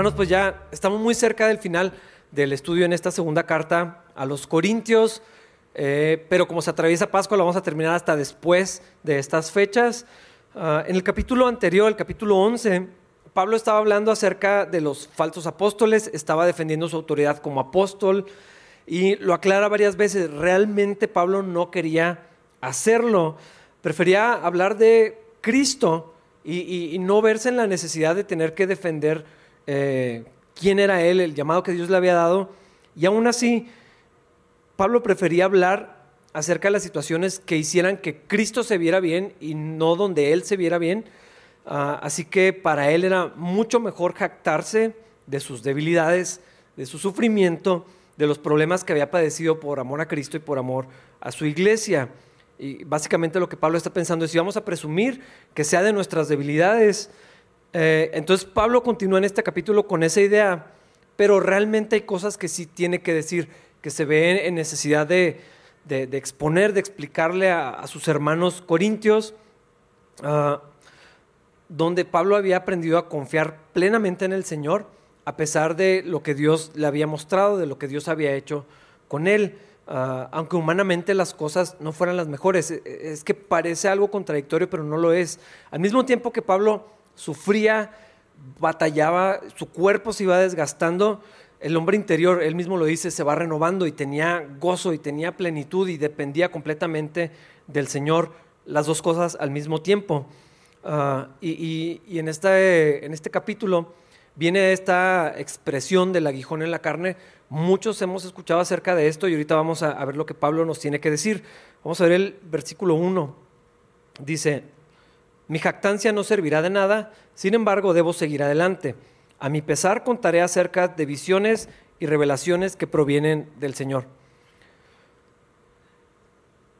Hermanos, pues ya estamos muy cerca del final del estudio en esta segunda carta a los Corintios, eh, pero como se atraviesa Pascua, lo vamos a terminar hasta después de estas fechas. Uh, en el capítulo anterior, el capítulo 11, Pablo estaba hablando acerca de los falsos apóstoles, estaba defendiendo su autoridad como apóstol y lo aclara varias veces. Realmente Pablo no quería hacerlo, prefería hablar de Cristo y, y no verse en la necesidad de tener que defender eh, quién era él, el llamado que Dios le había dado. Y aún así, Pablo prefería hablar acerca de las situaciones que hicieran que Cristo se viera bien y no donde él se viera bien. Uh, así que para él era mucho mejor jactarse de sus debilidades, de su sufrimiento, de los problemas que había padecido por amor a Cristo y por amor a su iglesia. Y básicamente lo que Pablo está pensando es si vamos a presumir que sea de nuestras debilidades. Eh, entonces Pablo continúa en este capítulo con esa idea, pero realmente hay cosas que sí tiene que decir, que se ven en necesidad de, exponer, de explicarle a, sus hermanos corintios, uh, donde Pablo había aprendido a confiar plenamente en el Señor, a pesar de lo que Dios le había mostrado, de lo que Dios había hecho con él. Uh, aunque humanamente las cosas no fueran las mejores. Es que parece algo contradictorio, pero no lo es. Al mismo tiempo que Pablo sufría, batallaba, su cuerpo se iba desgastando, el hombre interior, él mismo lo dice, se va renovando y tenía gozo y tenía plenitud y dependía completamente del Señor, las dos cosas al mismo tiempo. Y, y, y en, este, en este capítulo viene esta expresión del aguijón en la carne. Muchos hemos escuchado acerca de esto y ahorita vamos a, a ver lo que Pablo nos tiene que decir. Vamos a ver el versículo 1. Dice, mi jactancia no servirá de nada, sin embargo debo seguir adelante. A mi pesar contaré acerca de visiones y revelaciones que provienen del Señor.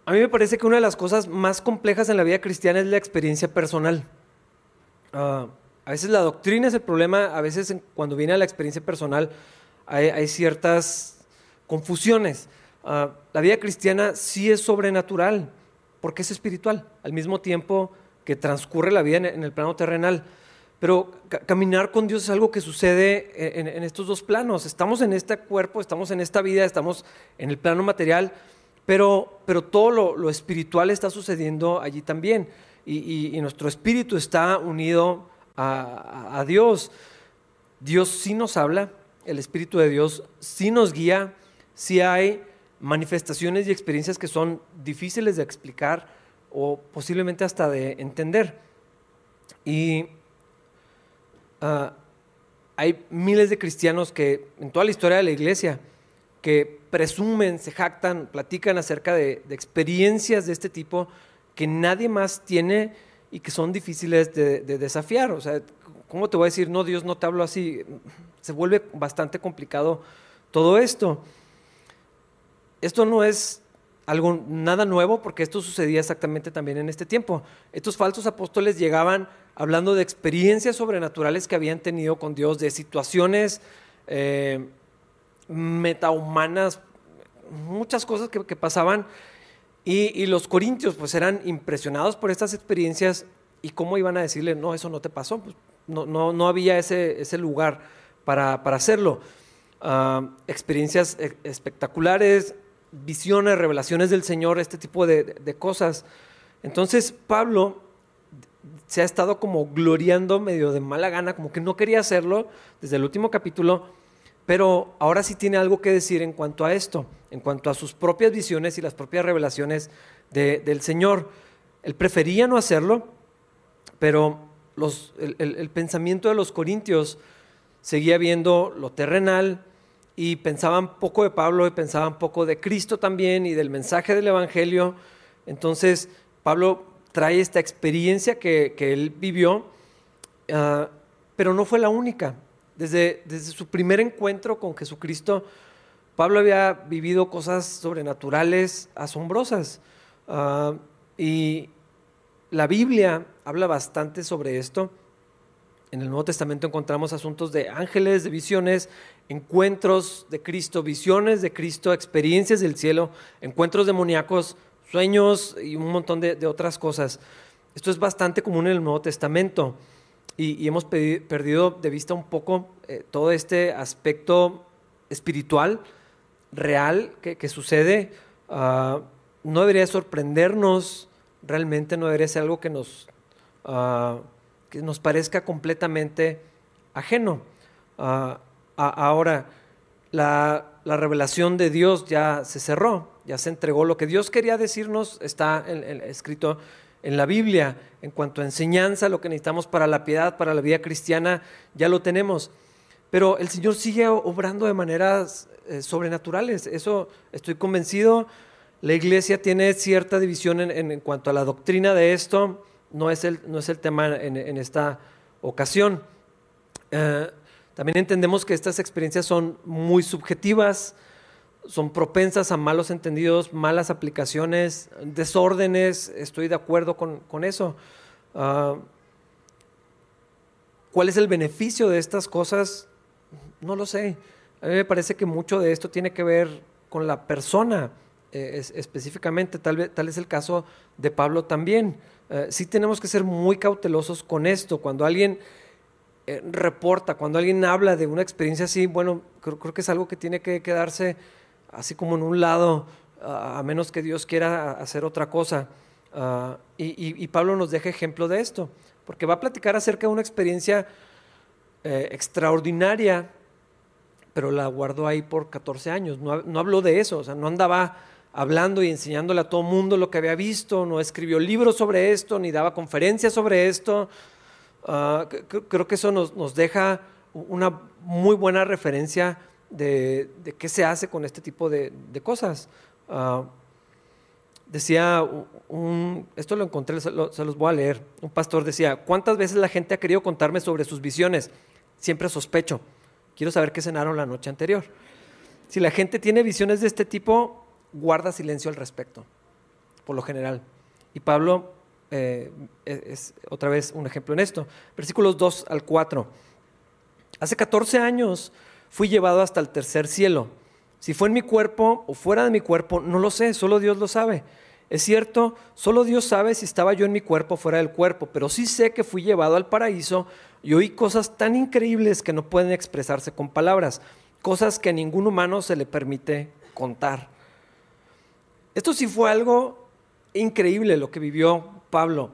A mí me parece que una de las cosas más complejas en la vida cristiana es la experiencia personal. Uh, a veces la doctrina es el problema, a veces cuando viene a la experiencia personal hay, ciertas confusiones. Uh, la vida cristiana sí es sobrenatural, porque es espiritual, al mismo tiempo que transcurre la vida en, el plano terrenal. Pero ca caminar con Dios es algo que sucede en, estos dos planos. Estamos en este cuerpo, estamos en esta vida, estamos en el plano material, pero, pero todo lo, espiritual está sucediendo allí también. Y nuestro espíritu está unido a, a, Dios. Dios sí nos habla, el Espíritu de Dios sí nos guía, sí hay manifestaciones y experiencias que son difíciles de explicar o posiblemente hasta de entender. Y uh, hay miles de cristianos que en toda la historia de la iglesia que presumen, se jactan, platican acerca de, de experiencias de este tipo que nadie más tiene y que son difíciles de, de, desafiar. O sea, ¿cómo te voy a decir, no, Dios no te hablo así? Se vuelve bastante complicado todo esto. Esto no es algo nada nuevo porque esto sucedía exactamente también en este tiempo. Estos falsos apóstoles llegaban hablando de experiencias sobrenaturales que habían tenido con Dios, de situaciones eh, metahumanas, muchas cosas que, pasaban y, los corintios pues eran impresionados por estas experiencias y cómo iban a decirle, no, eso no te pasó, pues, no, no, no, había ese, ese lugar para, para hacerlo. Uh, experiencias e, espectaculares, visiones, revelaciones del Señor, este tipo de, de, cosas. Entonces Pablo se ha estado como gloriando medio de mala gana, como que no quería hacerlo desde el último capítulo, pero ahora sí tiene algo que decir en cuanto a esto, en cuanto a sus propias visiones y las propias revelaciones de, del Señor. Él prefería no hacerlo, pero los, el, pensamiento de los corintios seguía viendo lo terrenal y pensaban poco de Pablo y pensaban poco de Cristo también y del mensaje del Evangelio. Entonces, Pablo trae esta experiencia que, que él vivió, uh, pero no fue la única. Desde, desde su primer encuentro con Jesucristo, Pablo había vivido cosas sobrenaturales, asombrosas. Uh, y la Biblia habla bastante sobre esto. En el Nuevo Testamento encontramos asuntos de ángeles, de visiones, encuentros de Cristo, visiones de Cristo, experiencias del cielo, encuentros demoníacos, sueños y un montón de, de otras cosas. Esto es bastante común en el Nuevo Testamento. y, hemos perdido de vista un poco eh, todo este aspecto espiritual, real, que, sucede. Ah, no debería sorprendernos, realmente no debería ser algo que nos, ah, que nos parezca completamente ajeno. Ah, ahora, la, revelación de Dios ya se cerró, ya se entregó. Lo que Dios quería decirnos está escrito en la Biblia. En cuanto a enseñanza, lo que necesitamos para la piedad, para la vida cristiana, ya lo tenemos. Pero el Señor sigue obrando de maneras eh, sobrenaturales. Eso estoy convencido. La iglesia tiene cierta división en, cuanto a la doctrina de esto. No es el, no es el tema en, esta ocasión. Eh, también entendemos que estas experiencias son muy subjetivas, son propensas a malos entendidos, malas aplicaciones, desórdenes, estoy de acuerdo con, eso. Ah, ¿Cuál es el beneficio de estas cosas? No lo sé. A mí me parece que mucho de esto tiene que ver con la persona eh, específicamente, tal, tal es el caso de Pablo también. Eh, sí tenemos que ser muy cautelosos con esto. Cuando alguien eh, reporta, cuando alguien habla de una experiencia así, bueno, creo, que es algo que tiene que quedarse así como en un lado, a menos que Dios quiera hacer otra cosa. Ah, y, Pablo nos deja ejemplo de esto, porque va a platicar acerca de una experiencia eh, extraordinaria, pero la guardó ahí por 14 años. No, no habló de eso, o sea, no andaba hablando y enseñándole a todo mundo lo que había visto, no escribió libros sobre esto, ni daba conferencias sobre esto, Ah, creo que eso nos, deja una muy buena referencia de, qué se hace con este tipo de, cosas. Ah, decía, un, esto lo encontré, se, los voy a leer. Un pastor decía, ¿cuántas veces la gente ha querido contarme sobre sus visiones? Siempre sospecho. Quiero saber qué cenaron la noche anterior. Si la gente tiene visiones de este tipo, guarda silencio al respecto, por lo general. Y Pablo eh, es otra vez un ejemplo en esto. Versículos 2 al 4. Hace 14 años fui llevado hasta el tercer cielo. Si fue en mi cuerpo o fuera de mi cuerpo, no lo sé, solo Dios lo sabe. Es cierto, solo Dios sabe si estaba yo en mi cuerpo o fuera del cuerpo, pero sí sé que fui llevado al paraíso y oí cosas tan increíbles que no pueden expresarse con palabras, cosas que a ningún humano se le permite contar. Esto sí fue algo increíble lo que vivió Pablo,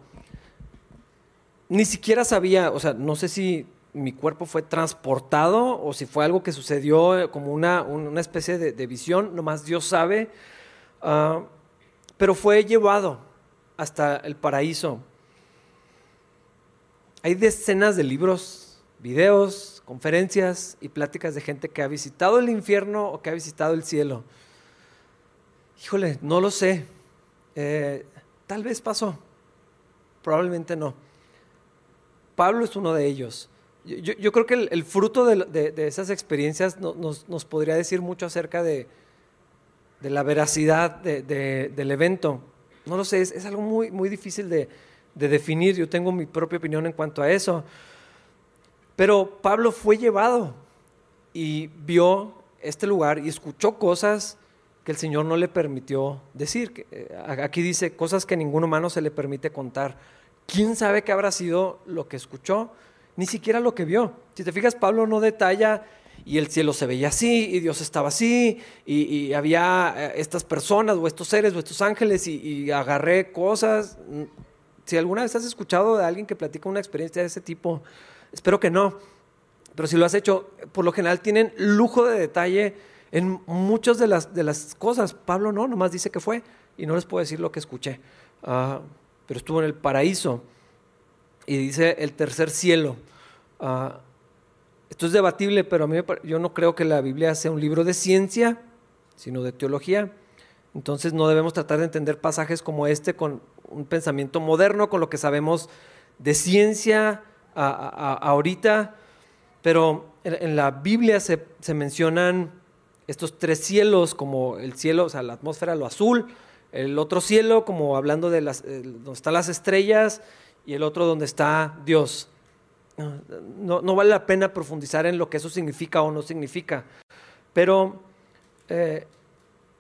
ni siquiera sabía, o sea, no sé si mi cuerpo fue transportado o si fue algo que sucedió eh, como una, una especie de, visión, nomás Dios sabe, ah, pero fue llevado hasta el paraíso. Hay decenas de libros, videos, conferencias y pláticas de gente que ha visitado el infierno o que ha visitado el cielo. Híjole, no lo sé. Eh, tal vez pasó. Probablemente no. Pablo es uno de ellos. Yo, creo que el, fruto de, esas experiencias nos, podría decir mucho acerca de, la veracidad del evento. No lo sé, es, algo muy, muy difícil de, definir. Yo tengo mi propia opinión en cuanto a eso. Pero Pablo fue llevado y vio este lugar y escuchó cosas que el Señor no le permitió decir. Eh, aquí dice cosas que ningún humano se le permite contar. ¿Quién sabe qué habrá sido lo que escuchó? Ni siquiera lo que vio. Si te fijas, Pablo no detalla y el cielo se veía así y Dios estaba así y, había eh, estas personas o estos seres o estos ángeles y, agarré cosas. Si alguna vez has escuchado de alguien que platica una experiencia de ese tipo, espero que no. Pero si lo has hecho, por lo general tienen lujo de detalle en muchas de las, de las cosas. Pablo no, nomás dice que fue y no les puedo decir lo que escuché. Uh, pero estuvo en el paraíso. Y dice el tercer cielo. Ah, esto es debatible, pero a mí yo no creo que la Biblia sea un libro de ciencia, sino de teología. Entonces no debemos tratar de entender pasajes como este con un pensamiento moderno, con lo que sabemos de ciencia ahorita. Pero en, la Biblia se, se, mencionan estos tres cielos, como el cielo, o sea, la atmósfera, lo azul, el otro cielo, como hablando de las, eh, donde están las estrellas, y el otro donde está Dios. No, vale la pena profundizar en lo que eso significa o no significa. Pero eh,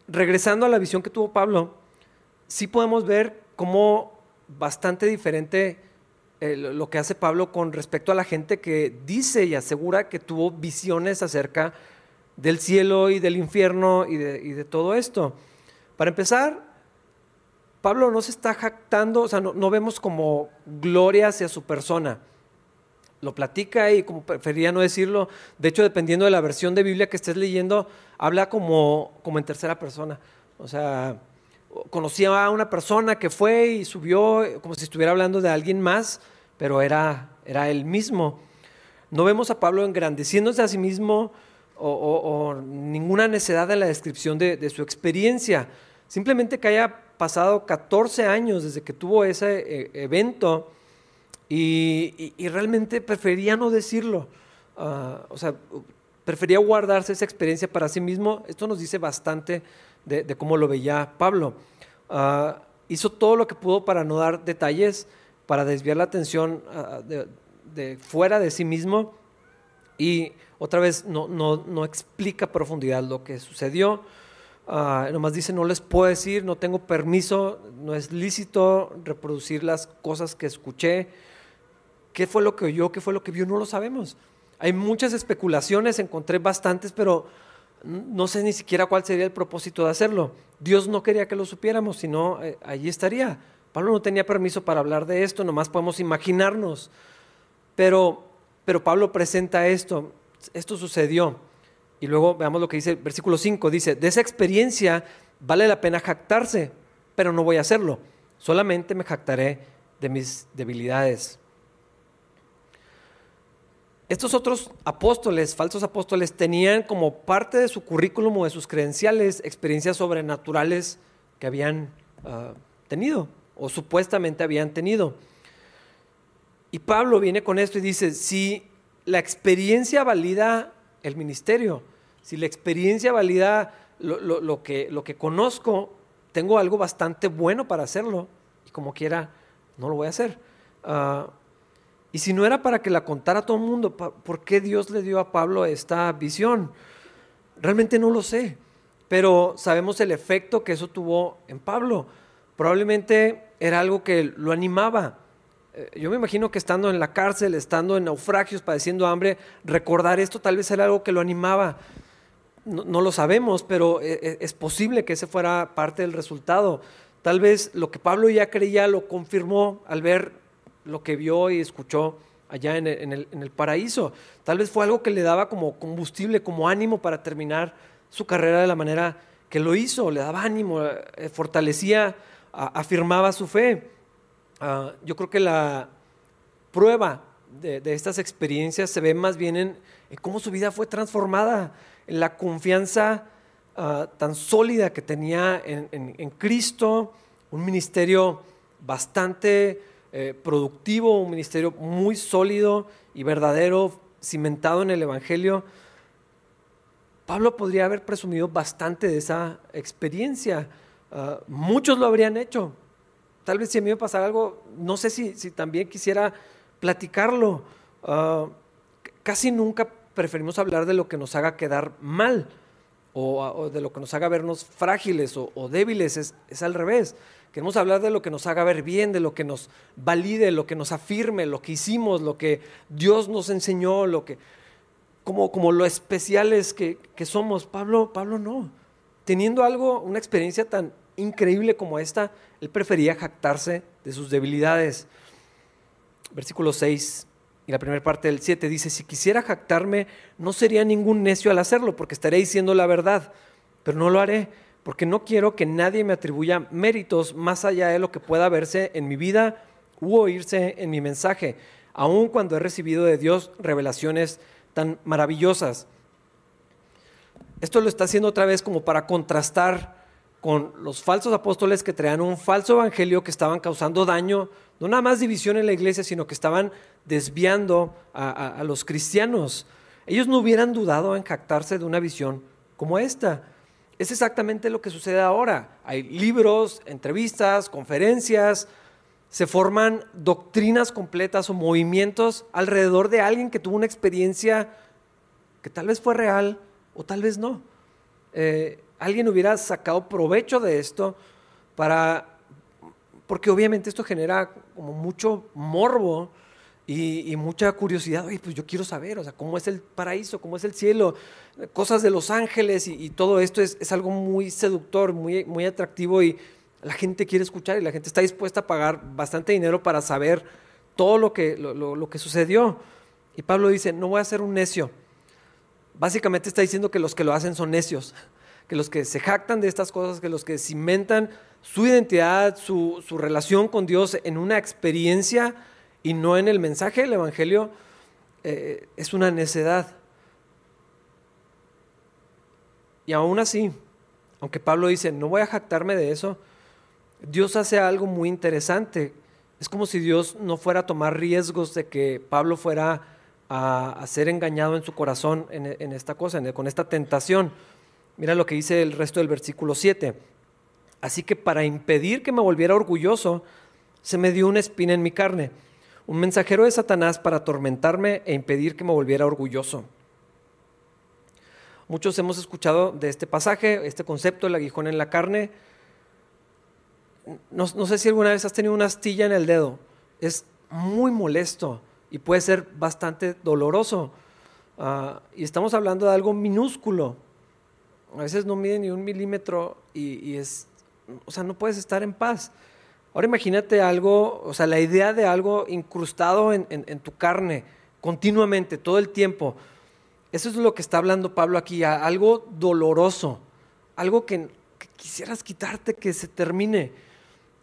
regresando a la visión que tuvo Pablo, sí podemos ver cómo bastante diferente eh, lo que hace Pablo con respecto a la gente que dice y asegura que tuvo visiones acerca del cielo y del infierno y de, todo esto. Para empezar, Pablo no se está jactando, o sea, no, vemos como gloria hacia su persona. Lo platica y como preferiría no decirlo, de hecho, dependiendo de la versión de Biblia que estés leyendo, habla como, como en tercera persona. O sea, conocía a una persona que fue y subió como si estuviera hablando de alguien más, pero era, era él mismo. No vemos a Pablo engrandeciéndose a sí mismo o, ninguna necedad en la descripción de, su experiencia. Simplemente que haya pasado 14 años desde que tuvo ese eh, evento y, realmente prefería no decirlo. Ah, o sea, prefería guardarse esa experiencia para sí mismo. Esto nos dice bastante de, cómo lo veía Pablo. Ah, hizo todo lo que pudo para no dar detalles, para desviar la atención ah, de, fuera de sí mismo y otra vez no, no, explica profundidad lo que sucedió. Uh, nomás dice, no les puedo decir, no tengo permiso, no es lícito reproducir las cosas que escuché. ¿Qué fue lo que oyó? ¿Qué fue lo que vio? No lo sabemos. Hay muchas especulaciones, encontré bastantes, pero no sé ni siquiera cuál sería el propósito de hacerlo. Dios no quería que lo supiéramos, sino eh, allí estaría. Pablo no tenía permiso para hablar de esto, nomás podemos imaginarnos. Pero, pero Pablo presenta esto, esto sucedió. Y luego veamos lo que dice el versículo 5, dice, de esa experiencia vale la pena jactarse, pero no voy a hacerlo, solamente me jactaré de mis debilidades. Estos otros apóstoles, falsos apóstoles, tenían como parte de su currículum o de sus credenciales experiencias sobrenaturales que habían ah, tenido o supuestamente habían tenido. Y Pablo viene con esto y dice, si la experiencia valida el ministerio, si la experiencia valida lo, que, conozco, tengo algo bastante bueno para hacerlo y como quiera, no lo voy a hacer. Ah, y si no era para que la contara todo el mundo, ¿por qué Dios le dio a Pablo esta visión? Realmente no lo sé, pero sabemos el efecto que eso tuvo en Pablo. Probablemente era algo que lo animaba. Eh, yo me imagino que estando en la cárcel, estando en naufragios, padeciendo hambre, recordar esto tal vez era algo que lo animaba. No, lo sabemos, pero eh, eh, es posible que ese fuera parte del resultado. Tal vez lo que Pablo ya creía lo confirmó al ver lo que vio y escuchó allá en el, paraíso. Tal vez fue algo que le daba como combustible, como ánimo para terminar su carrera de la manera que lo hizo, le daba ánimo, fortalecía, afirmaba su fe. Ah, yo creo que la prueba de, estas experiencias se ve más bien en, cómo su vida fue transformada, en la confianza ah, tan sólida que tenía en Cristo, un ministerio bastante eh, productivo, un ministerio muy sólido y verdadero, cimentado en el Evangelio. Pablo podría haber presumido bastante de esa experiencia. Ah, muchos lo habrían hecho. Tal vez si a mí me pasara algo, no sé si, si también quisiera platicarlo. Ah, casi nunca preferimos hablar de lo que nos haga quedar mal o, de lo que nos haga vernos frágiles o, o débiles. Es, es, al revés. Queremos hablar de lo que nos haga ver bien, de lo que nos valide, lo que nos afirme, lo que hicimos, lo que Dios nos enseñó, lo que, como, como lo especiales que, que somos. Pablo, Pablo no. Teniendo algo, una experiencia tan increíble como esta, él prefería jactarse de sus debilidades. Versículo 6 y la primera parte del 7 dice, si quisiera jactarme, no sería ningún necio al hacerlo, porque estaré diciendo la verdad, pero no lo haré porque no quiero que nadie me atribuya méritos más allá de lo que pueda verse en mi vida u oírse en mi mensaje, aun cuando he recibido de Dios revelaciones tan maravillosas. Esto lo está haciendo otra vez como para contrastar con los falsos apóstoles que traían un falso evangelio que estaban causando daño, no nada más división en la iglesia, sino que estaban desviando a, los cristianos. Ellos no hubieran dudado en jactarse de una visión como esta. Es exactamente lo que sucede ahora. Hay libros, entrevistas, conferencias, se forman doctrinas completas o movimientos alrededor de alguien que tuvo una experiencia que tal vez fue real o tal vez no. Eh, alguien hubiera sacado provecho de esto para, porque obviamente esto genera como mucho morbo y, mucha curiosidad. Oye, pues yo quiero saber, o sea, cómo es el paraíso, cómo es el cielo, cosas de los ángeles y, todo esto es, es, algo muy seductor, muy, muy atractivo y la gente quiere escuchar y la gente está dispuesta a pagar bastante dinero para saber todo lo que, lo, que sucedió. Y Pablo dice, no voy a ser un necio. Básicamente está diciendo que los que lo hacen son necios, que los que se jactan de estas cosas, que los que cimentan su identidad, su, relación con Dios en una experiencia y no en el mensaje del Evangelio, eh, es una necedad. Y aún así, aunque Pablo dice, no voy a jactarme de eso, Dios hace algo muy interesante es como si Dios no fuera a tomar riesgos de que Pablo fuera a, ser engañado en su corazón en, esta cosa, con esta tentación. Mira lo que dice el resto del versículo 7. Así que para impedir que me volviera orgulloso, se me dio una espina en mi carne, un mensajero de Satanás para atormentarme e impedir que me volviera orgulloso. Muchos hemos escuchado de este pasaje, este concepto, el aguijón en la carne, no, sé si alguna vez has tenido una astilla en el dedo. Es muy molesto y puede ser bastante doloroso. Ah, y estamos hablando de algo minúsculo. A veces no mide ni un milímetro y, es, o sea, no puedes estar en paz. Ahora imagínate algo, o sea, la idea de algo incrustado en, tu carne continuamente, todo el tiempo. Eso es lo que está hablando Pablo aquí, algo doloroso, algo que quisieras quitarte, que se termine.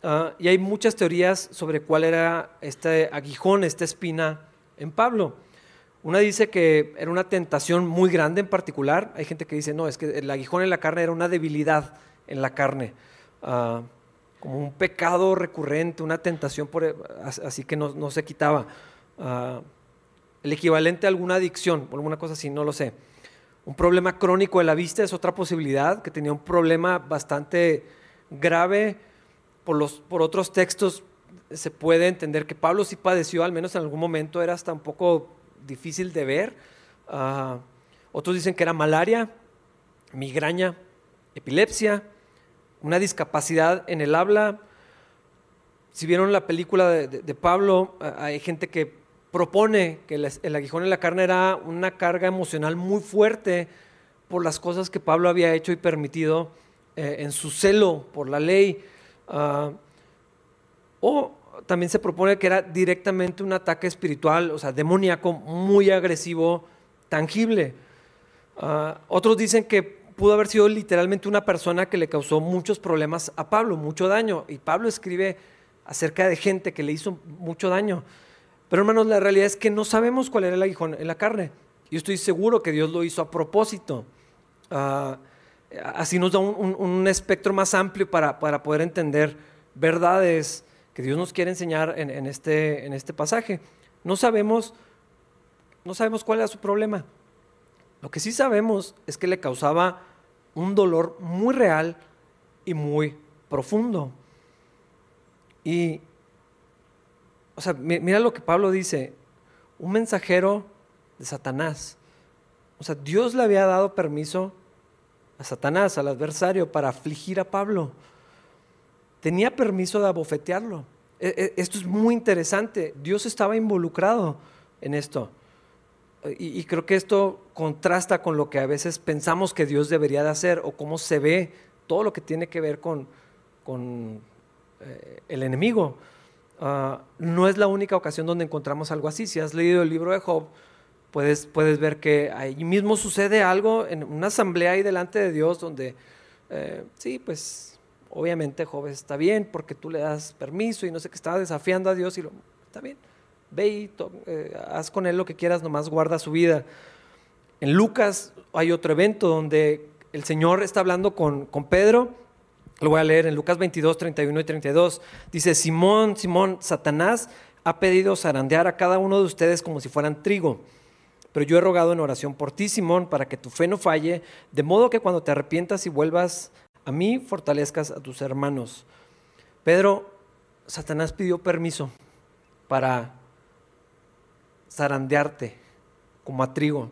Ah, y hay muchas teorías sobre cuál era este aguijón, esta espina en Pablo. Una dice que era una tentación muy grande en particular. Hay gente que dice, no, es que el aguijón en la carne era una debilidad en la carne, ah, como un pecado recurrente, una tentación, por, así que no, se quitaba. Ah, el equivalente a alguna adicción, o alguna cosa así, no lo sé. Un problema crónico de la vista es otra posibilidad, que tenía un problema bastante grave por, los, por otros textos se puede entender que Pablo sí padeció, al menos en algún momento era hasta un poco difícil de ver. Ah, otros dicen que era malaria, migraña, epilepsia, una discapacidad en el habla. Si vieron la película de, Pablo, ah, hay gente que propone que el, aguijón en la carne era una carga emocional muy fuerte por las cosas que Pablo había hecho y permitido eh, en su celo por la ley. Ah, o también se propone que era directamente un ataque espiritual, o sea, demoníaco, muy agresivo, tangible. Ah, otros dicen que pudo haber sido literalmente una persona que le causó muchos problemas a Pablo, mucho daño. Y Pablo escribe acerca de gente que le hizo mucho daño. Pero hermanos, la realidad es que no sabemos cuál era el aguijón en la carne. Yo estoy seguro que Dios lo hizo a propósito. Uh, así nos da un, espectro más amplio para, poder entender verdades que Dios nos quiere enseñar en, este, en este pasaje. No sabemos, no sabemos cuál era su problema. Lo que sí sabemos es que le causaba un dolor muy real y muy profundo. Y, o sea, mira lo que Pablo dice, un mensajero de Satanás. O sea, Dios le había dado permiso a Satanás, al adversario, para afligir a Pablo. Tenía permiso de abofetearlo. E, e, esto es muy interesante. Dios estaba involucrado en esto. Y, creo que esto contrasta con lo que a veces pensamos que Dios debería de hacer o cómo se ve todo lo que tiene que ver con, con eh, el enemigo. Ah, no es la única ocasión donde encontramos algo así. Si has leído el libro de Job, puedes, puedes ver que ahí mismo sucede algo en una asamblea ahí delante de Dios donde, eh, sí, pues obviamente Job está bien porque tú le das permiso y no sé qué, estaba desafiando a Dios y lo, está bien, ve y eh, haz con él lo que quieras, nomás guarda su vida. En Lucas hay otro evento donde el Señor está hablando con, con Pedro, lo voy a leer en Lucas 22, 31 y 32, dice, Simón, Simón, Satanás ha pedido zarandear a cada uno de ustedes como si fueran trigo pero yo he rogado en oración por ti, Simón, para que tu fe no falle, de modo que cuando te arrepientas y vuelvas a mí, fortalezcas a tus hermanos. Pedro, Satanás pidió permiso para zarandearte como a trigo.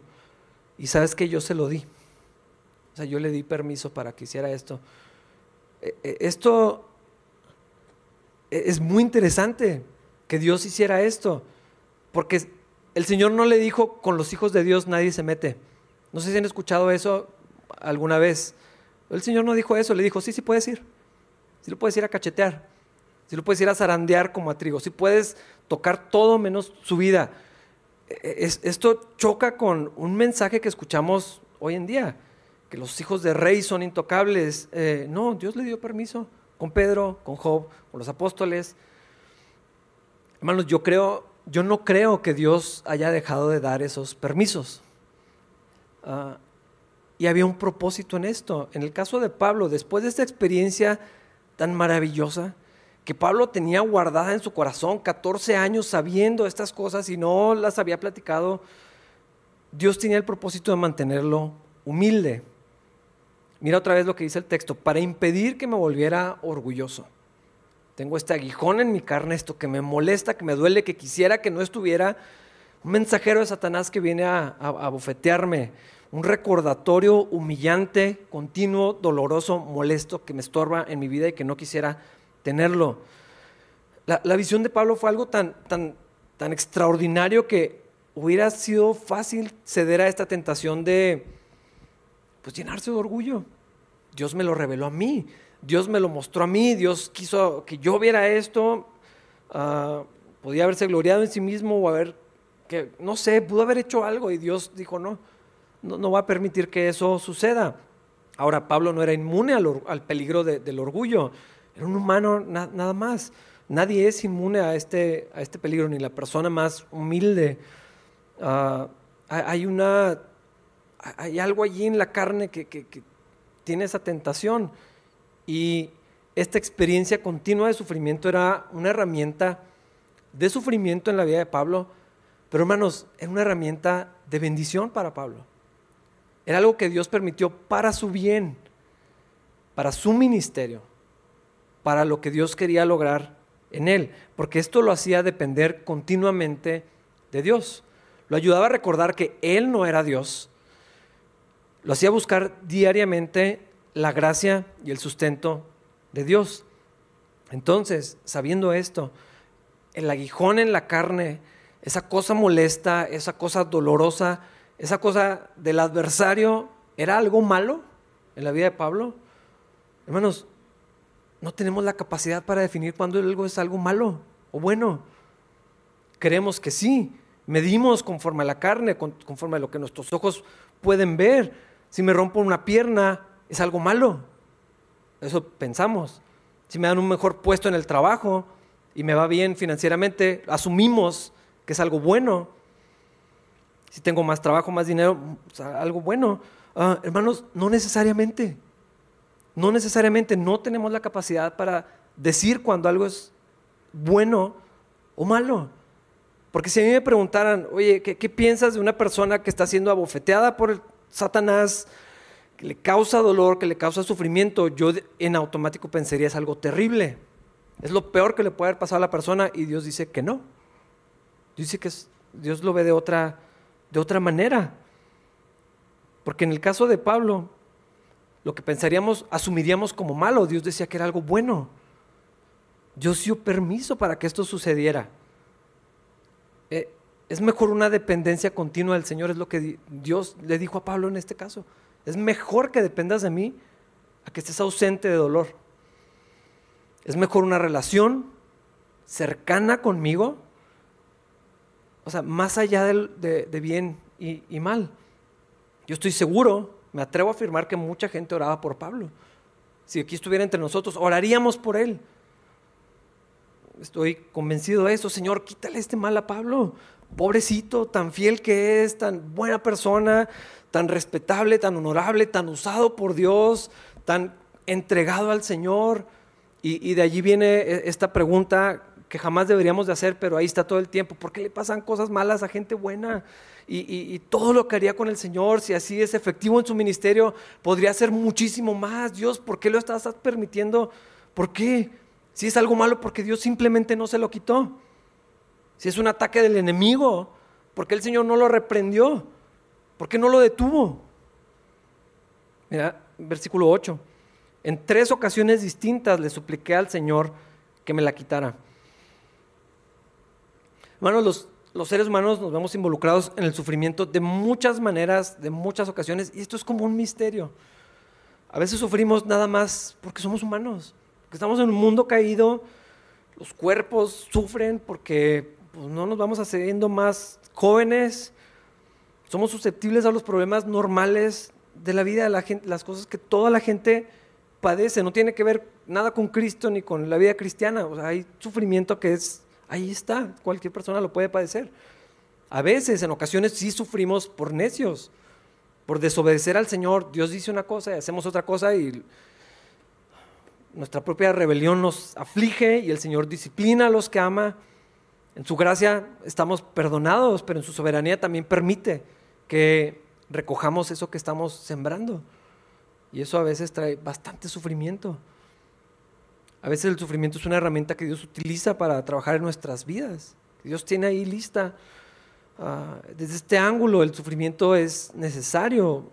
Y sabes que yo se lo di. O sea, yo le di permiso para que hiciera esto. E, e, esto e, es muy interesante que Dios hiciera esto, porque el Señor no le dijo, con los hijos de Dios nadie se mete. No sé si han escuchado eso alguna vez. El Señor no dijo eso, le dijo, sí, sí puedes ir. Sí lo puedes ir a cachetear. Sí lo puedes ir a zarandear como a trigo. Sí puedes tocar todo menos su vida. E, e, esto choca con un mensaje que escuchamos hoy en día, que los hijos de rey son intocables. Eh, no, Dios le dio permiso con Pedro, con Job, con los apóstoles. Hermanos, yo creo, yo no creo que Dios haya dejado de dar esos permisos. Ah, y había un propósito en esto. En el caso de Pablo, después de esta experiencia tan maravillosa, que Pablo tenía guardada en su corazón 14 años sabiendo estas cosas y no las había platicado, Dios tenía el propósito de mantenerlo humilde. Mira otra vez lo que dice el texto, para impedir que me volviera orgulloso. Tengo este aguijón en mi carne, esto que me molesta, que me duele, que quisiera que no estuviera. Un mensajero de Satanás que viene a, a bofetearme, un recordatorio humillante, continuo, doloroso, molesto, que me estorba en mi vida y que no quisiera tenerlo. La, visión de Pablo fue algo tan, tan, tan extraordinario que hubiera sido fácil ceder a esta tentación de pues, llenarse de orgullo. Dios me lo reveló a mí, Dios me lo mostró a mí, Dios quiso que yo viera esto, ah, podía haberse gloriado en sí mismo o haber, que, no sé, pudo haber hecho algo y Dios dijo, no, no, va a permitir que eso suceda. Ahora, Pablo no era inmune al, peligro del orgullo. Era un humano nada más. Nadie es inmune a este, a este peligro, ni la persona más humilde. Ah, hay, una, hay algo allí en la carne que, que, tiene esa tentación. Y esta experiencia continua de sufrimiento era una herramienta de sufrimiento en la vida de Pablo, pero hermanos, era una herramienta de bendición para Pablo. Era algo que Dios permitió para su bien, para su ministerio para lo que Dios quería lograr en él, porque esto lo hacía depender continuamente de Dios. Lo ayudaba a recordar que él no era Dios. Lo hacía buscar diariamente la gracia y el sustento de Dios. Entonces, sabiendo esto, el aguijón en la carne, esa cosa molesta, esa cosa dolorosa, esa cosa del adversario, ¿era algo malo en la vida de Pablo? Hermanos, no tenemos la capacidad para definir cuándo algo es algo malo o bueno. Creemos que sí, medimos conforme a la carne, conforme a lo que nuestros ojos pueden ver. Si me rompo una pierna, es algo malo. Eso pensamos. Si me dan un mejor puesto en el trabajo y me va bien financieramente, asumimos que es algo bueno. Si tengo más trabajo, más dinero, algo bueno. Ah, hermanos, no necesariamente. No necesariamente no tenemos la capacidad para decir cuando algo es bueno o malo. Porque si a mí me preguntaran, oye, ¿qué, piensas de una persona que está siendo abofeteada por el Satanás, que le causa dolor, que le causa sufrimiento? Yo en automático pensaría es algo terrible. Es lo peor que le puede haber pasado a la persona y Dios dice que no. Dice que Dios lo ve de otra, de otra manera. Porque en el caso de Pablo, lo que pensaríamos, asumiríamos como malo. Dios decía que era algo bueno. Dios dio permiso para que esto sucediera. Eh, es mejor una dependencia continua del Señor, es lo que Dios le dijo a Pablo en este caso. Es mejor que dependas de mí a que estés ausente de dolor. Es mejor una relación cercana conmigo, o sea, más allá de, bien y, mal. Yo estoy seguro me atrevo a afirmar que mucha gente oraba por Pablo. Si aquí estuviera entre nosotros, oraríamos por él. Estoy convencido de eso. Señor, quítale este mal a Pablo. Pobrecito, tan fiel que es, tan buena persona, tan respetable, tan honorable, tan usado por Dios, tan entregado al Señor. Y, y de allí viene e, esta pregunta que jamás deberíamos de hacer, pero ahí está todo el tiempo. ¿Por qué le pasan cosas malas a gente buena? Y, todo lo que haría con el Señor, si así es efectivo en su ministerio, podría ser muchísimo más. Dios, ¿por qué lo estás permitiendo? ¿Por qué? Si es algo malo, porque Dios simplemente no se lo quitó. Si es un ataque del enemigo, ¿por qué el Señor no lo reprendió? ¿Por qué no lo detuvo? Mira, versículo 8. En tres ocasiones distintas le supliqué al Señor que me la quitara. Hermanos, los, los seres humanos nos vemos involucrados en el sufrimiento de muchas maneras, de muchas ocasiones, y esto es como un misterio. A veces sufrimos nada más porque somos humanos, porque estamos en un mundo caído, los cuerpos sufren porque pues, no nos vamos haciendo más jóvenes, somos susceptibles a los problemas normales de la vida de la gente, las cosas que toda la gente padece, no tiene que ver nada con Cristo ni con la vida cristiana, o sea, hay sufrimiento que es, ahí está, cualquier persona lo puede padecer. A veces, en ocasiones, sí sufrimos por necios, por desobedecer al Señor. Dios dice una cosa y hacemos otra cosa y nuestra propia rebelión nos aflige y el Señor disciplina a los que ama. En su gracia estamos perdonados, pero en su soberanía también permite que recojamos eso que estamos sembrando. Y eso a veces trae bastante sufrimiento. A veces el sufrimiento es una herramienta que Dios utiliza para trabajar en nuestras vidas. Dios tiene ahí lista. Ah, desde este ángulo el sufrimiento es necesario.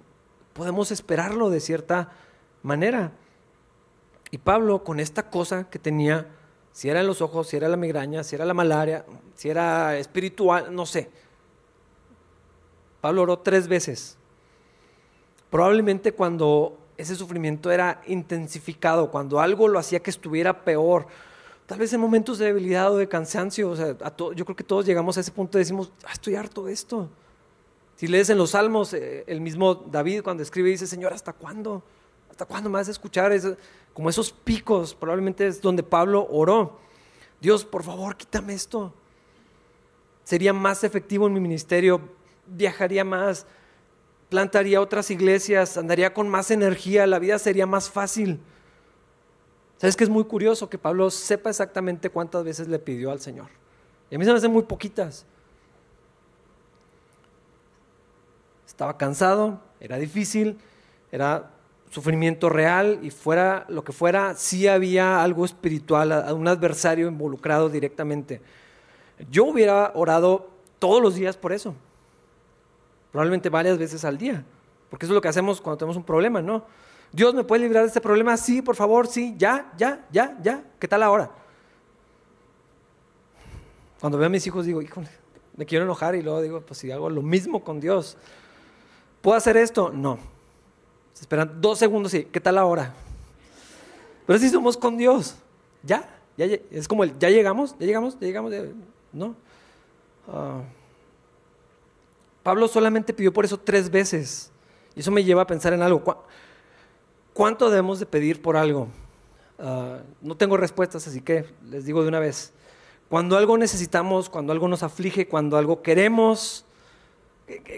Podemos esperarlo de cierta manera. Y Pablo, con esta cosa que tenía, si era en los ojos, si era la migraña, si era la malaria, si era espiritual, no sé. Pablo oró tres veces. Probablemente cuando ese sufrimiento era intensificado, cuando algo lo hacía que estuviera peor, tal vez en momentos de debilidad o de cansancio, yo creo que todos llegamos a ese punto y decimos, ah, estoy harto de esto. Si lees en los Salmos, eh, el mismo David cuando escribe dice, Señor, ¿hasta cuándo? ¿Hasta cuándo me vas a escuchar? como esos picos, probablemente es donde Pablo oró. Dios, por favor, quítame esto. Sería más efectivo en mi ministerio, viajaría más, plantaría otras iglesias, andaría con más energía, la vida sería más fácil. ¿Sabes que es muy curioso que Pablo sepa exactamente cuántas veces le pidió al Señor? Y a mí se me hacen muy poquitas. Estaba cansado, era difícil, era sufrimiento real y fuera lo que fuera, sí había algo espiritual, un adversario involucrado directamente. Yo hubiera orado todos los días por eso, probablemente varias veces al día, porque eso es lo que hacemos cuando tenemos un problema, ¿no? Dios me puede librar de este problema, sí, por favor, sí, ya, ya, ya, ya, ¿qué tal ahora? Cuando veo a mis hijos digo, híjole, me quiero enojar y luego digo, pues si hago lo mismo con Dios, ¿puedo hacer esto? No esperan dos segundos y, ¿qué tal ahora? Pero si somos con Dios, ya, ya, es como el, ya llegamos, ya llegamos, ya llegamos, ¿no? Ah. Pablo solamente pidió por eso tres veces. Y eso me lleva a pensar en algo. ¿Cuánto debemos de pedir por algo? Ah, no tengo respuestas, así que les digo de una vez. Cuando algo necesitamos, cuando algo nos aflige, cuando algo queremos,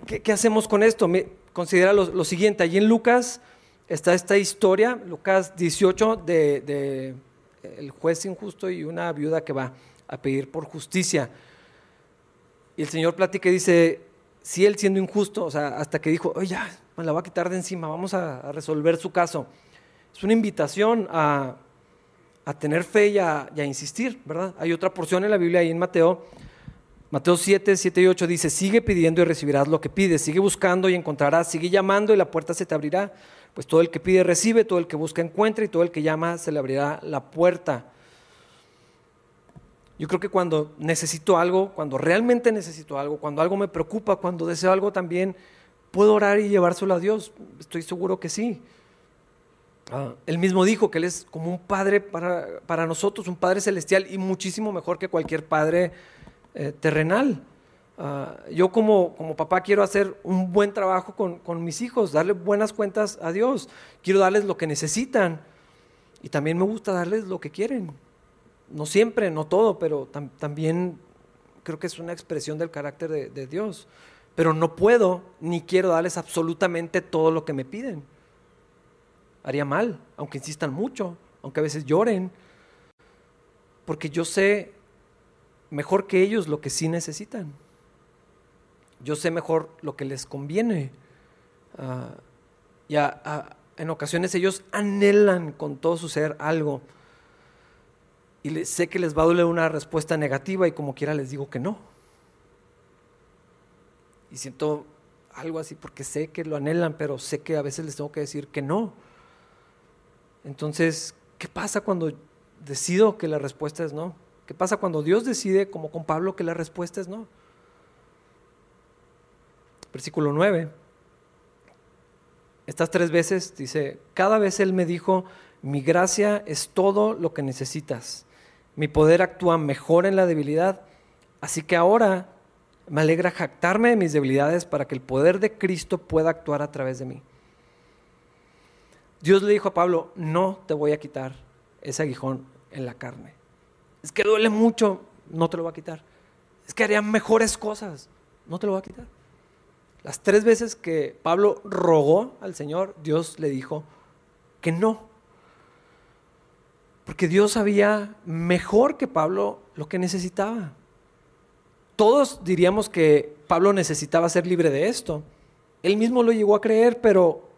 ¿qué, hacemos con esto? considera lo, siguiente, allí en Lucas está esta historia, Lucas 18, de, el juez injusto y una viuda que va a pedir por justicia. Y el Señor platica y dice, si él siendo injusto, o sea, hasta que dijo, oye, ya, me la va a quitar de encima, vamos a, resolver su caso. Es una invitación a, tener fe y a, y a, insistir, ¿verdad? Hay otra porción en la Biblia ahí en Mateo Mateo 7, 7 y 8 dice, sigue pidiendo y recibirás lo que pides, sigue buscando y encontrarás, sigue llamando y la puerta se te abrirá. Pues todo el que pide recibe, todo el que busca encuentra y todo el que llama se le abrirá la puerta. Yo creo que cuando necesito algo, cuando realmente necesito algo, cuando algo me preocupa, cuando deseo algo también, puedo orar y llevárselo a Dios. Estoy seguro que sí. Ah, él mismo dijo que Él es como un padre para, para nosotros, un padre celestial y muchísimo mejor que cualquier padre eh, terrenal. Ah, yo como, como, papá quiero hacer un buen trabajo con, con, mis hijos, darle buenas cuentas a Dios. Quiero darles lo que necesitan y también me gusta darles lo que quieren. No siempre, no todo, pero también creo que es una expresión del carácter de, Dios. Pero no puedo ni quiero darles absolutamente todo lo que me piden. Haría mal, aunque insistan mucho, aunque a veces lloren, porque yo sé mejor que ellos lo que sí necesitan. Yo sé mejor lo que les conviene. Uh, y en ocasiones ellos anhelan con todo su ser algo. Y sé que les va a doler una respuesta negativa y como quiera les digo que no. Y siento algo así porque sé que lo anhelan, pero sé que a veces les tengo que decir que no. Entonces, ¿qué pasa cuando decido que la respuesta es no? ¿Qué pasa cuando Dios decide, como con Pablo, que la respuesta es no? Versículo 9. Estas tres veces dice, cada vez Él me dijo, mi gracia es todo lo que necesitas. Mi poder actúa mejor en la debilidad. Así que ahora me alegra jactarme de mis debilidades para que el poder de Cristo pueda actuar a través de mí. Dios le dijo a Pablo, no te voy a quitar ese aguijón en la carne. Es que duele mucho, no te lo voy a quitar. Es que haría mejores cosas, no te lo voy a quitar. Las tres veces que Pablo rogó al Señor, Dios le dijo que no. Porque Dios sabía mejor que Pablo lo que necesitaba. Todos diríamos que Pablo necesitaba ser libre de esto. Él mismo lo llegó a creer, pero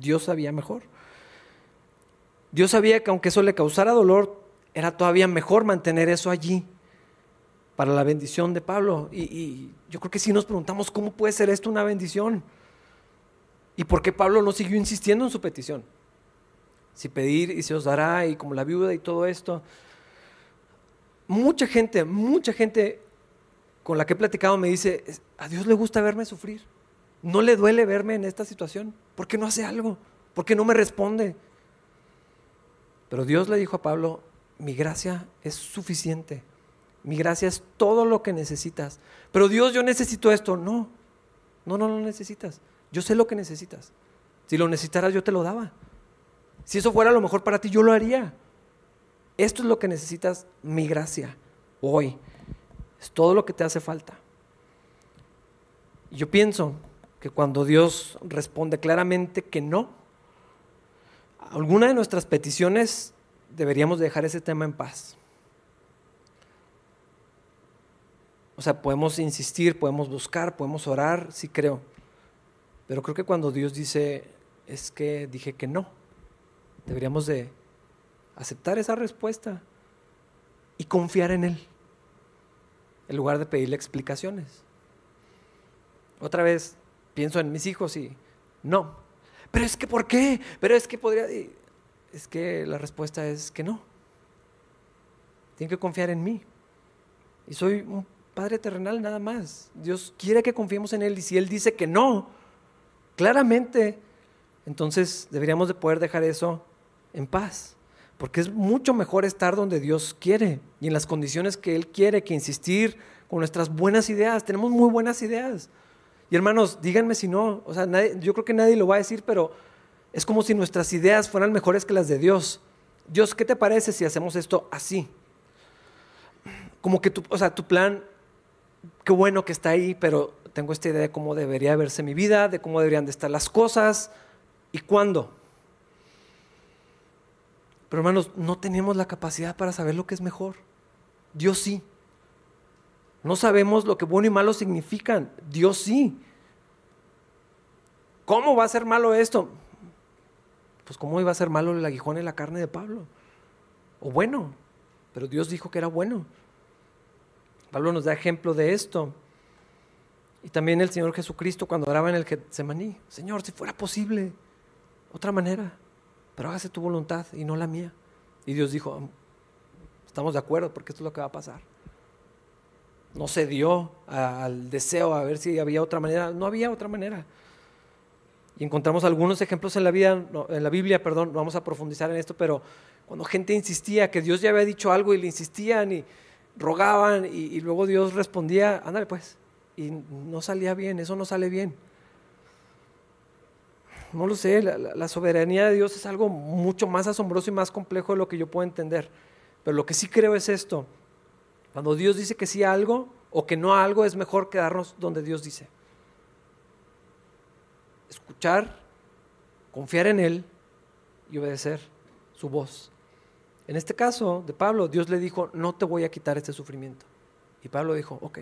Dios sabía mejor. Dios sabía que aunque eso le causara dolor, era todavía mejor mantener eso allí para la bendición de Pablo. Y, yo creo que si nos preguntamos cómo puede ser esto una bendición. ¿Y por qué Pablo no siguió insistiendo en su petición? Si pedir y se os dará y como la viuda y todo esto. Mucha gente, mucha gente con la que he platicado me dice, a Dios le gusta verme sufrir. No le duele verme en esta situación. ¿Por qué no hace algo? ¿Por qué no me responde? Pero Dios le dijo a Pablo, mi gracia es suficiente. Mi gracia es todo lo que necesitas. Pero Dios, yo necesito esto. No, no, no lo necesitas. Yo sé lo que necesitas. Si lo necesitaras, yo te lo daba. Si eso fuera lo mejor para ti, yo lo haría. Esto es lo que necesitas, mi gracia, hoy. Es todo lo que te hace falta. Yo pienso que cuando Dios responde claramente que no, alguna de nuestras peticiones deberíamos dejar ese tema en paz. O sea, podemos insistir, podemos buscar, podemos orar, sí creo. Pero creo que cuando Dios dice, es que dije que no, deberíamos de aceptar esa respuesta y confiar en Él, en lugar de pedirle explicaciones. Otra vez pienso en mis hijos y no, pero es que ¿por qué? Pero es que podría... Es que la respuesta es que no. Tienen que confiar en mí. Y soy un Padre terrenal nada más. Dios quiere que confiemos en Él y si Él dice que no, claramente, entonces deberíamos de poder dejar eso en paz. Porque es mucho mejor estar donde Dios quiere y en las condiciones que Él quiere que insistir con nuestras buenas ideas. Tenemos muy buenas ideas. Y hermanos, díganme si no, o sea, yo creo que nadie lo va a decir, pero es como si nuestras ideas fueran mejores que las de Dios. Dios, ¿qué te parece si hacemos esto así? Como que tu, o sea, tu plan, qué bueno que está ahí, pero tengo esta idea de cómo debería verse mi vida, de cómo deberían de estar las cosas y cuándo. Pero hermanos, no tenemos la capacidad para saber lo que es mejor. Dios sí. No sabemos lo que bueno y malo significan. Dios sí. ¿Cómo va a ser malo esto? Pues cómo iba a ser malo el aguijón en la carne de Pablo. O bueno, pero Dios dijo que era bueno. Pablo nos da ejemplo de esto. Y también el Señor Jesucristo cuando oraba en el Getsemaní, Señor, si fuera posible, otra manera, pero hágase tu voluntad y no la mía. Y Dios dijo, estamos de acuerdo porque esto es lo que va a pasar no se dio al deseo a ver si había otra manera. No había otra manera. Y encontramos algunos ejemplos en la, vida, en la Biblia, perdón, vamos a profundizar en esto, pero cuando gente insistía que Dios ya había dicho algo y le insistían y rogaban y, luego Dios respondía, ándale pues, y no salía bien, eso no sale bien. No lo sé, la soberanía de Dios es algo mucho más asombroso y más complejo de lo que yo puedo entender. Pero lo que sí creo es esto, cuando Dios dice que sí a algo o que no a algo, es mejor quedarnos donde Dios dice. Escuchar, confiar en Él y obedecer su voz. En este caso de Pablo, Dios le dijo, no te voy a quitar este sufrimiento. Y Pablo dijo, ok.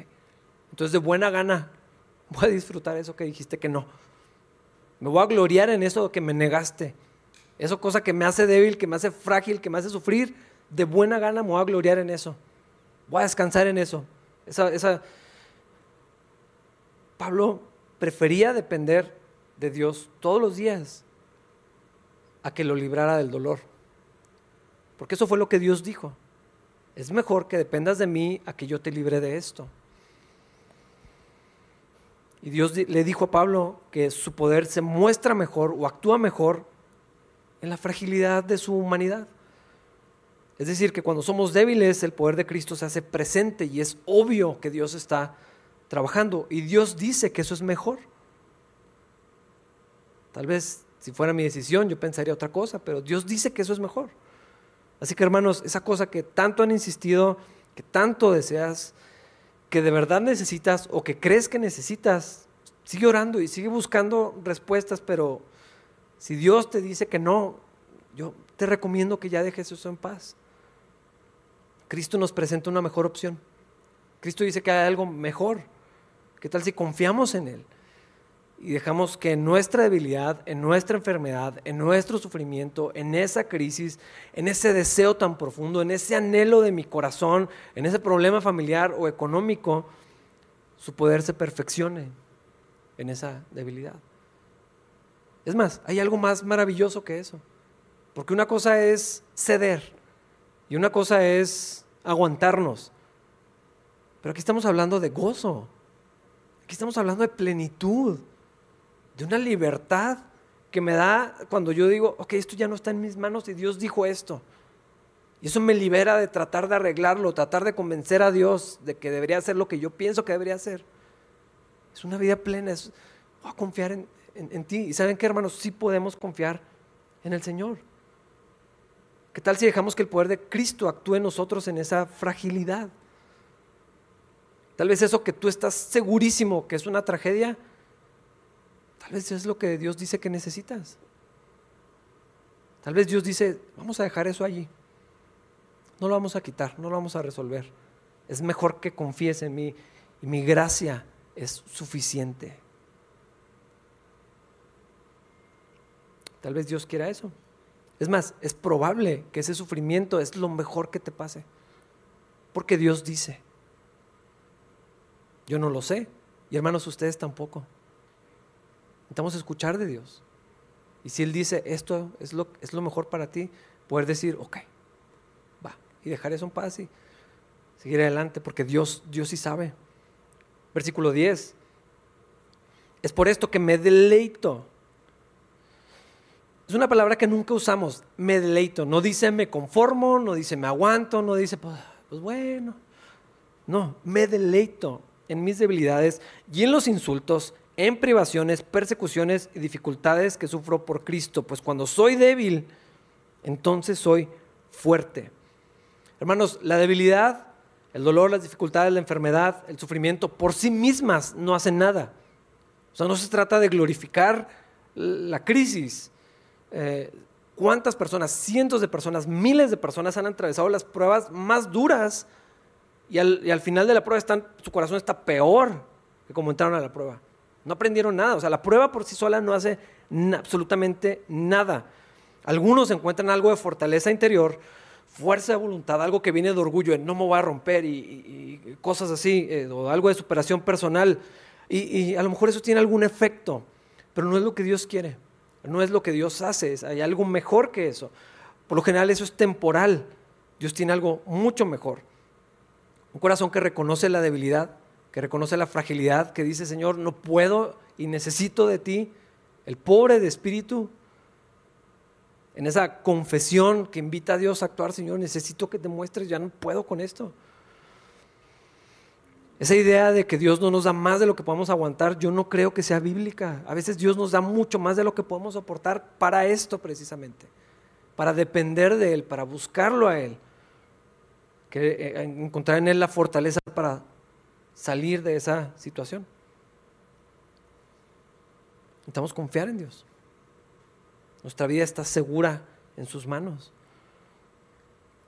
Entonces de buena gana voy a disfrutar eso que dijiste que no. Me voy a gloriar en eso que me negaste. Eso cosa que me hace débil, que me hace frágil, que me hace sufrir. De buena gana me voy a gloriar en eso. Voy a descansar en eso. Esa, Pablo prefería depender de Dios todos los días a que lo librara del dolor. porque eso fue lo que Dios dijo. Es mejor que dependas de mí a que yo te libre de esto. Y Dios le dijo a Pablo que su poder se muestra mejor o actúa mejor en la fragilidad de su humanidad. Es decir, que cuando somos débiles, el poder de Cristo se hace presente y es obvio que Dios está trabajando. Y Dios dice que eso es mejor. Tal vez si fuera mi decisión yo pensaría otra cosa, pero Dios dice que eso es mejor. Así que hermanos, esa cosa que tanto han insistido, que tanto deseas, que de verdad necesitas o que crees que necesitas, sigue orando y sigue buscando respuestas, pero si Dios te dice que no, yo te recomiendo que ya dejes eso en paz. Cristo nos presenta una mejor opción. Cristo dice que hay algo mejor. ¿Qué tal si confiamos en Él? Y dejamos que en nuestra debilidad, en nuestra enfermedad, en nuestro sufrimiento, en esa crisis, en ese deseo tan profundo, en ese anhelo de mi corazón, en ese problema familiar o económico, su poder se perfeccione en esa debilidad. Es más, hay algo más maravilloso que eso. Porque una cosa es ceder y una cosa es aguantarnos. Pero aquí estamos hablando de gozo. Aquí estamos hablando de plenitud de una libertad que me da cuando yo digo, ok, esto ya no está en mis manos y Dios dijo esto. Y eso me libera de tratar de arreglarlo, tratar de convencer a Dios de que debería hacer lo que yo pienso que debería hacer. Es una vida plena, es confiar en, en ti. Y saben qué, hermanos, sí podemos confiar en el Señor. ¿Qué tal si dejamos que el poder de Cristo actúe en nosotros en esa fragilidad? Tal vez eso que tú estás segurísimo que es una tragedia, Tal vez es lo que Dios dice que necesitas. Tal vez Dios dice, vamos a dejar eso allí. No lo vamos a quitar, no lo vamos a resolver. Es mejor que confíes en mí y mi gracia es suficiente. Tal vez Dios quiera eso. Es más, es probable que ese sufrimiento es lo mejor que te pase. Porque Dios dice. Yo no lo sé. Y hermanos, ustedes tampoco. Necesitamos escuchar de Dios. Y si Él dice, esto es lo, es lo mejor para ti, poder decir, ok, va, y dejar eso en paz y seguir adelante, porque Dios, Dios sí sabe. Versículo 10. Es por esto que me deleito. Es una palabra que nunca usamos, me deleito. No dice me conformo, no dice me aguanto, no dice pues, pues bueno. No, me deleito en mis debilidades y en los insultos, en privaciones, persecuciones y dificultades que sufro por Cristo, pues cuando soy débil, entonces soy fuerte. Hermanos, la debilidad, el dolor, las dificultades, la enfermedad, el sufrimiento, por sí mismas no hacen nada. O sea, no se trata de glorificar la crisis. Eh, ¿Cuántas personas, cientos de personas, miles de personas han atravesado las pruebas más duras y al, final de la prueba su corazón está peor que como entraron a la prueba? No aprendieron nada. O sea, la prueba por sí sola no hace absolutamente nada. Algunos encuentran algo de fortaleza interior, fuerza de voluntad, algo que viene de orgullo, no me voy a romper y, cosas así, eh, o algo de superación personal. Y, a lo mejor eso tiene algún efecto, pero no es lo que Dios quiere, no es lo que Dios hace, hay algo mejor que eso. Por lo general eso es temporal, Dios tiene algo mucho mejor. Un corazón que reconoce la debilidad, que reconoce la fragilidad, que dice, Señor, no puedo y necesito de ti, el pobre de espíritu, en esa confesión que invita a Dios a actuar, Señor, necesito que te muestres, ya no puedo con esto. Esa idea de que Dios no nos da más de lo que podemos aguantar, yo no creo que sea bíblica. A veces Dios nos da mucho más de lo que podemos soportar para esto precisamente, para depender de Él, para buscarlo a Él, que eh, encontrar en Él la fortaleza para salir de esa situación. Necesitamos confiar en Dios. Nuestra vida está segura en sus manos.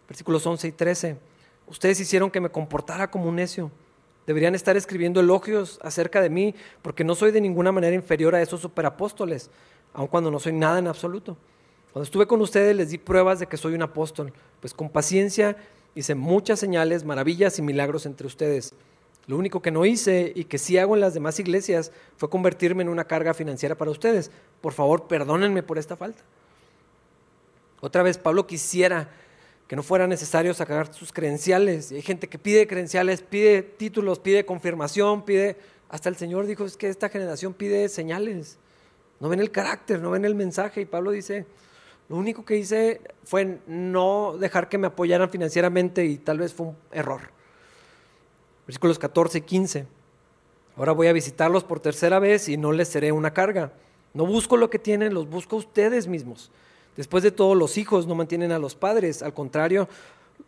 Versículos 11 y 13. Ustedes hicieron que me comportara como un necio. Deberían estar escribiendo elogios acerca de mí, porque no soy de ninguna manera inferior a esos superapóstoles, aun cuando no soy nada en absoluto. Cuando estuve con ustedes les di pruebas de que soy un apóstol, pues con paciencia hice muchas señales, maravillas y milagros entre ustedes. Lo único que no hice y que sí hago en las demás iglesias fue convertirme en una carga financiera para ustedes. Por favor, perdónenme por esta falta. Otra vez, Pablo quisiera que no fuera necesario sacar sus credenciales. Hay gente que pide credenciales, pide títulos, pide confirmación, pide... Hasta el Señor dijo, es que esta generación pide señales. No ven el carácter, no ven el mensaje. Y Pablo dice, lo único que hice fue no dejar que me apoyaran financieramente y tal vez fue un error. Versículos 14 y 15. Ahora voy a visitarlos por tercera vez y no les seré una carga. No busco lo que tienen, los busco ustedes mismos. Después de todo, los hijos no mantienen a los padres, al contrario,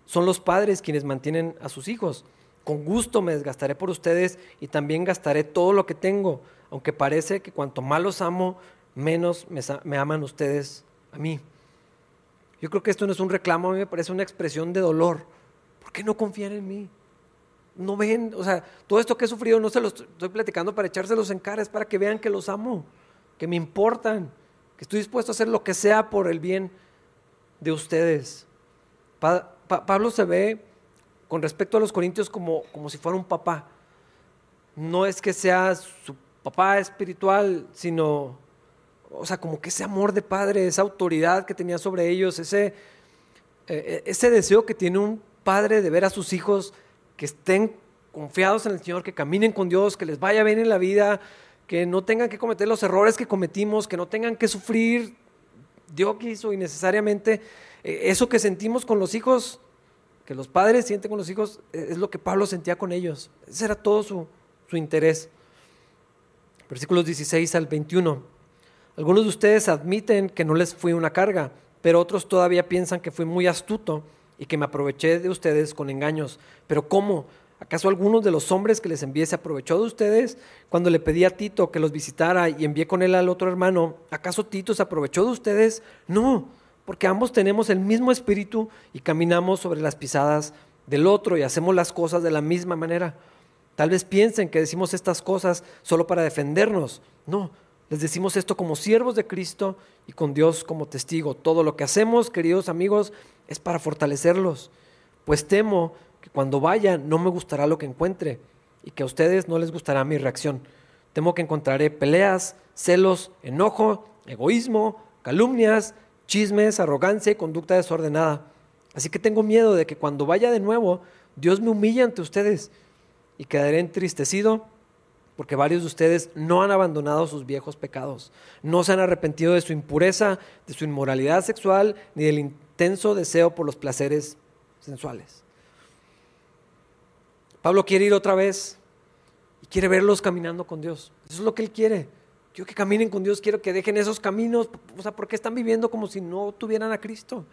son los padres quienes mantienen a sus hijos. Con gusto me desgastaré por ustedes y también gastaré todo lo que tengo, aunque parece que cuanto más los amo, menos me, aman ustedes a mí. Yo creo que esto no es un reclamo, a mí me parece una expresión de dolor. ¿Por qué no confían en mí? No ven, o sea, todo esto que he sufrido no se lo estoy platicando para echárselos en cara, es para que vean que los amo, que me importan, que estoy dispuesto a hacer lo que sea por el bien de ustedes. Pablo se ve con respecto a los corintios como, como si fuera un papá. No es que sea su papá espiritual, sino, o sea, como que ese amor de padre, esa autoridad que tenía sobre ellos, ese, eh, ese deseo que tiene un padre de ver a sus hijos que estén confiados en el Señor, que caminen con Dios, que les vaya bien en la vida, que no tengan que cometer los errores que cometimos, que no tengan que sufrir Dios quiso innecesariamente. Eh, eso que sentimos con los hijos, que los padres sienten con los hijos, eh, es lo que Pablo sentía con ellos. Ese era todo su, su interés. Versículos 16 al 21. Algunos de ustedes admiten que no les fui una carga, pero otros todavía piensan que fui muy astuto y que me aproveché de ustedes con engaños. Pero ¿cómo? ¿Acaso algunos de los hombres que les envié se aprovechó de ustedes? Cuando le pedí a Tito que los visitara y envié con él al otro hermano, ¿acaso Tito se aprovechó de ustedes? No, porque ambos tenemos el mismo espíritu y caminamos sobre las pisadas del otro y hacemos las cosas de la misma manera. Tal vez piensen que decimos estas cosas solo para defendernos. No, les decimos esto como siervos de Cristo y con Dios como testigo. Todo lo que hacemos, queridos amigos, es para fortalecerlos, pues temo que cuando vaya no me gustará lo que encuentre y que a ustedes no les gustará mi reacción. Temo que encontraré peleas, celos, enojo, egoísmo, calumnias, chismes, arrogancia y conducta desordenada. Así que tengo miedo de que cuando vaya de nuevo, Dios me humille ante ustedes y quedaré entristecido porque varios de ustedes no han abandonado sus viejos pecados, no se han arrepentido de su impureza, de su inmoralidad sexual, ni del intenso deseo por los placeres sensuales. Pablo quiere ir otra vez y quiere verlos caminando con Dios. Eso es lo que él quiere. Quiero que caminen con Dios, quiero que dejen esos caminos. O sea, porque están viviendo como si no tuvieran a Cristo.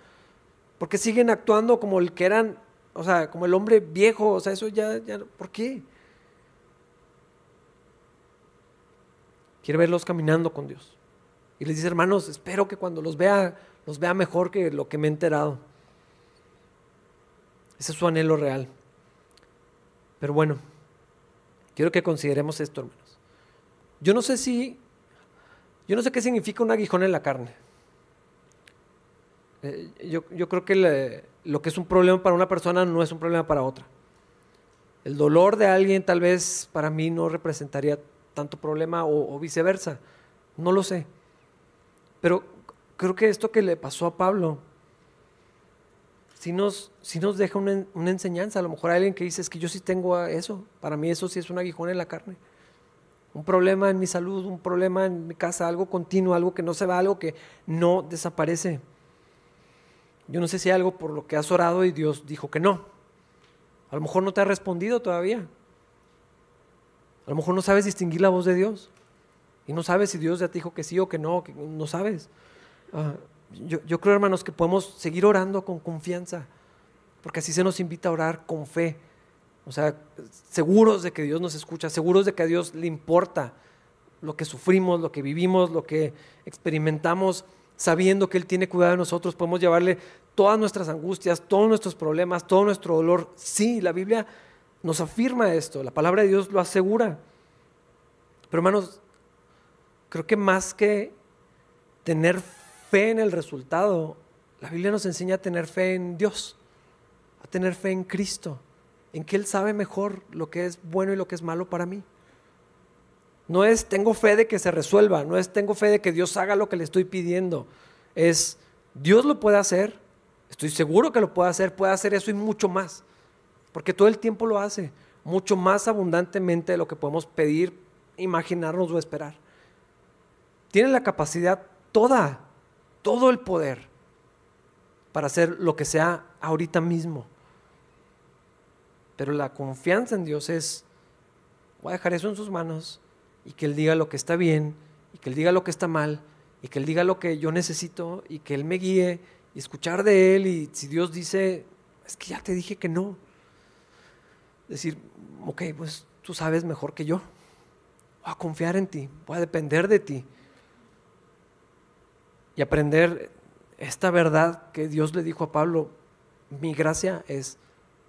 Porque siguen actuando como el que eran, o sea, como el hombre viejo. O sea, eso ya, ya ¿por qué? Quiere verlos caminando con Dios. Y les dice, hermanos, espero que cuando los vea, los vea mejor que lo que me he enterado. Ese es su anhelo real. Pero bueno, quiero que consideremos esto, hermanos. Yo no sé si, yo no sé qué significa un aguijón en la carne. Eh, yo, creo que lo que es un problema para una persona no es un problema para otra. El dolor de alguien tal vez para mí no representaría tanto problema o, viceversa. No lo sé. Pero creo que esto que le pasó a Pablo si nos, si nos deja una, enseñanza. A lo mejor hay alguien que dice, es que yo sí tengo eso. Para mí eso sí es un aguijón en la carne. Un problema en mi salud, un problema en mi casa, algo continuo, algo que no se va, algo que no desaparece. Yo no sé si hay algo por lo que has orado y Dios dijo que no. A lo mejor no te ha respondido todavía. A lo mejor no sabes distinguir la voz de Dios. Y no sabes si Dios ya te dijo que sí o que no, no sabes. Ah, yo, creo, hermanos, que podemos seguir orando con confianza, porque así se nos invita a orar con fe. O sea, seguros de que Dios nos escucha, seguros de que a Dios le importa lo que sufrimos, lo que vivimos, lo que experimentamos, sabiendo que Él tiene cuidado de nosotros, podemos llevarle todas nuestras angustias, todos nuestros problemas, todo nuestro dolor. Sí, la Biblia nos afirma esto, la palabra de Dios lo asegura. Pero hermanos, creo que más que tener fe en el resultado, la Biblia nos enseña a tener fe en Dios, a tener fe en Cristo, en que Él sabe mejor lo que es bueno y lo que es malo para mí. No es tengo fe de que se resuelva, no es tengo fe de que Dios haga lo que le estoy pidiendo, es Dios lo puede hacer, Estoy seguro que lo puede hacer, puede hacer eso y mucho más. Porque todo el tiempo lo hace, mucho más abundantemente de lo que podemos pedir, imaginarnos o esperar. Tiene la capacidad toda, todo el poder para hacer lo que sea ahorita mismo. Pero la confianza en Dios es, voy a dejar eso en sus manos y que Él diga lo que está bien y que Él diga lo que está mal y que Él diga lo que yo necesito y que Él me guíe y escuchar de Él y si Dios dice, es que ya te dije que no, decir, ok, pues tú sabes mejor que yo, voy a confiar en ti, voy a depender de ti y aprender esta verdad que Dios le dijo a Pablo, mi gracia es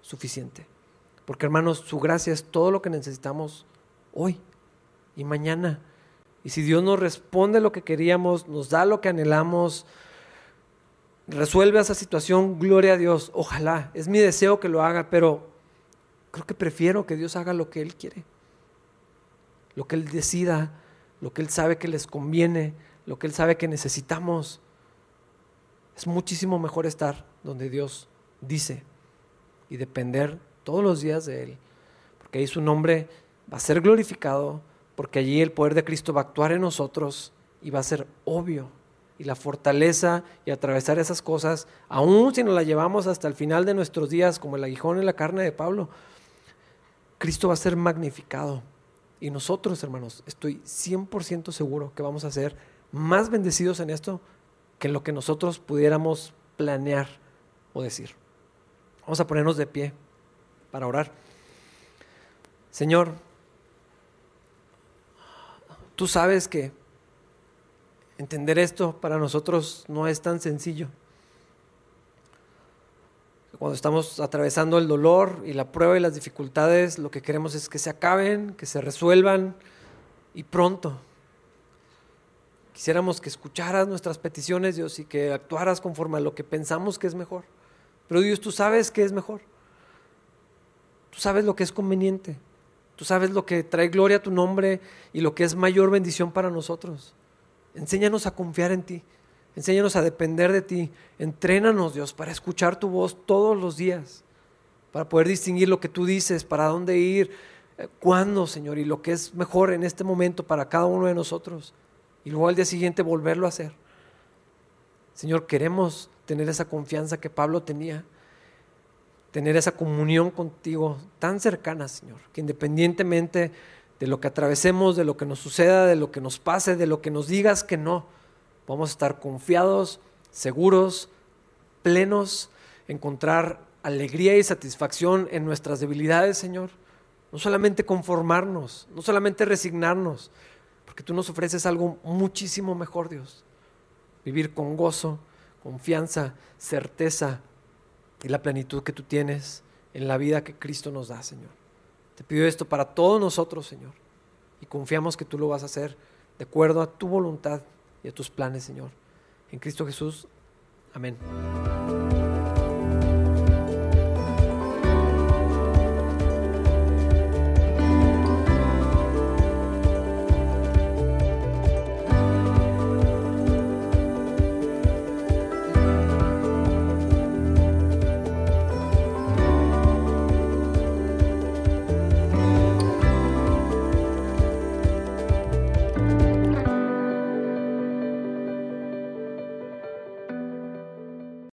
suficiente. Porque hermanos, su gracia es todo lo que necesitamos hoy y mañana. Y si Dios nos responde lo que queríamos, nos da lo que anhelamos, resuelve esa situación, gloria a Dios. Ojalá, es mi deseo que lo haga, pero creo que prefiero que Dios haga lo que Él quiere, lo que Él decida, lo que Él sabe que les conviene, lo que Él sabe que necesitamos. Es muchísimo mejor estar donde Dios dice y depender todos los días de Él, porque ahí su nombre va a ser glorificado, porque allí el poder de Cristo va a actuar en nosotros y va a ser obvio. Y la fortaleza y atravesar esas cosas, aun si nos la llevamos hasta el final de nuestros días, como el aguijón en la carne de Pablo, Cristo va a ser magnificado. Y nosotros, hermanos, estoy 100% seguro que vamos a ser más bendecidos en esto que en lo que nosotros pudiéramos planear o decir. Vamos a ponernos de pie para orar. Señor, tú sabes que entender esto para nosotros no es tan sencillo. Cuando estamos atravesando el dolor y la prueba y las dificultades, lo que queremos es que se acaben, que se resuelvan y pronto. Quisiéramos que escucharas nuestras peticiones, Dios, y que actuaras conforme a lo que pensamos que es mejor. Pero Dios, tú sabes que es mejor. Tú sabes lo que es conveniente. Tú sabes lo que trae gloria a tu nombre y lo que es mayor bendición para nosotros. Enséñanos a confiar en ti. Enséñanos a depender de ti. Entrénanos, Dios, para escuchar tu voz todos los días. Para poder distinguir lo que tú dices, para dónde ir, eh, cuándo, Señor, y lo que es mejor en este momento para cada uno de nosotros. Y luego al día siguiente volverlo a hacer. Señor, queremos tener esa confianza que Pablo tenía tener esa comunión contigo tan cercana, Señor, que independientemente de lo que atravesemos, de lo que nos suceda, de lo que nos pase, de lo que nos digas que no, vamos a estar confiados, seguros, plenos, encontrar alegría y satisfacción en nuestras debilidades, Señor. No solamente conformarnos, no solamente resignarnos, porque tú nos ofreces algo muchísimo mejor, Dios. Vivir con gozo, confianza, certeza, y la plenitud que tú tienes en la vida que Cristo nos da, Señor. Te pido esto para todos nosotros, Señor, y confiamos que tú lo vas a hacer de acuerdo a tu voluntad y a tus planes, Señor. En Cristo Jesús, amén.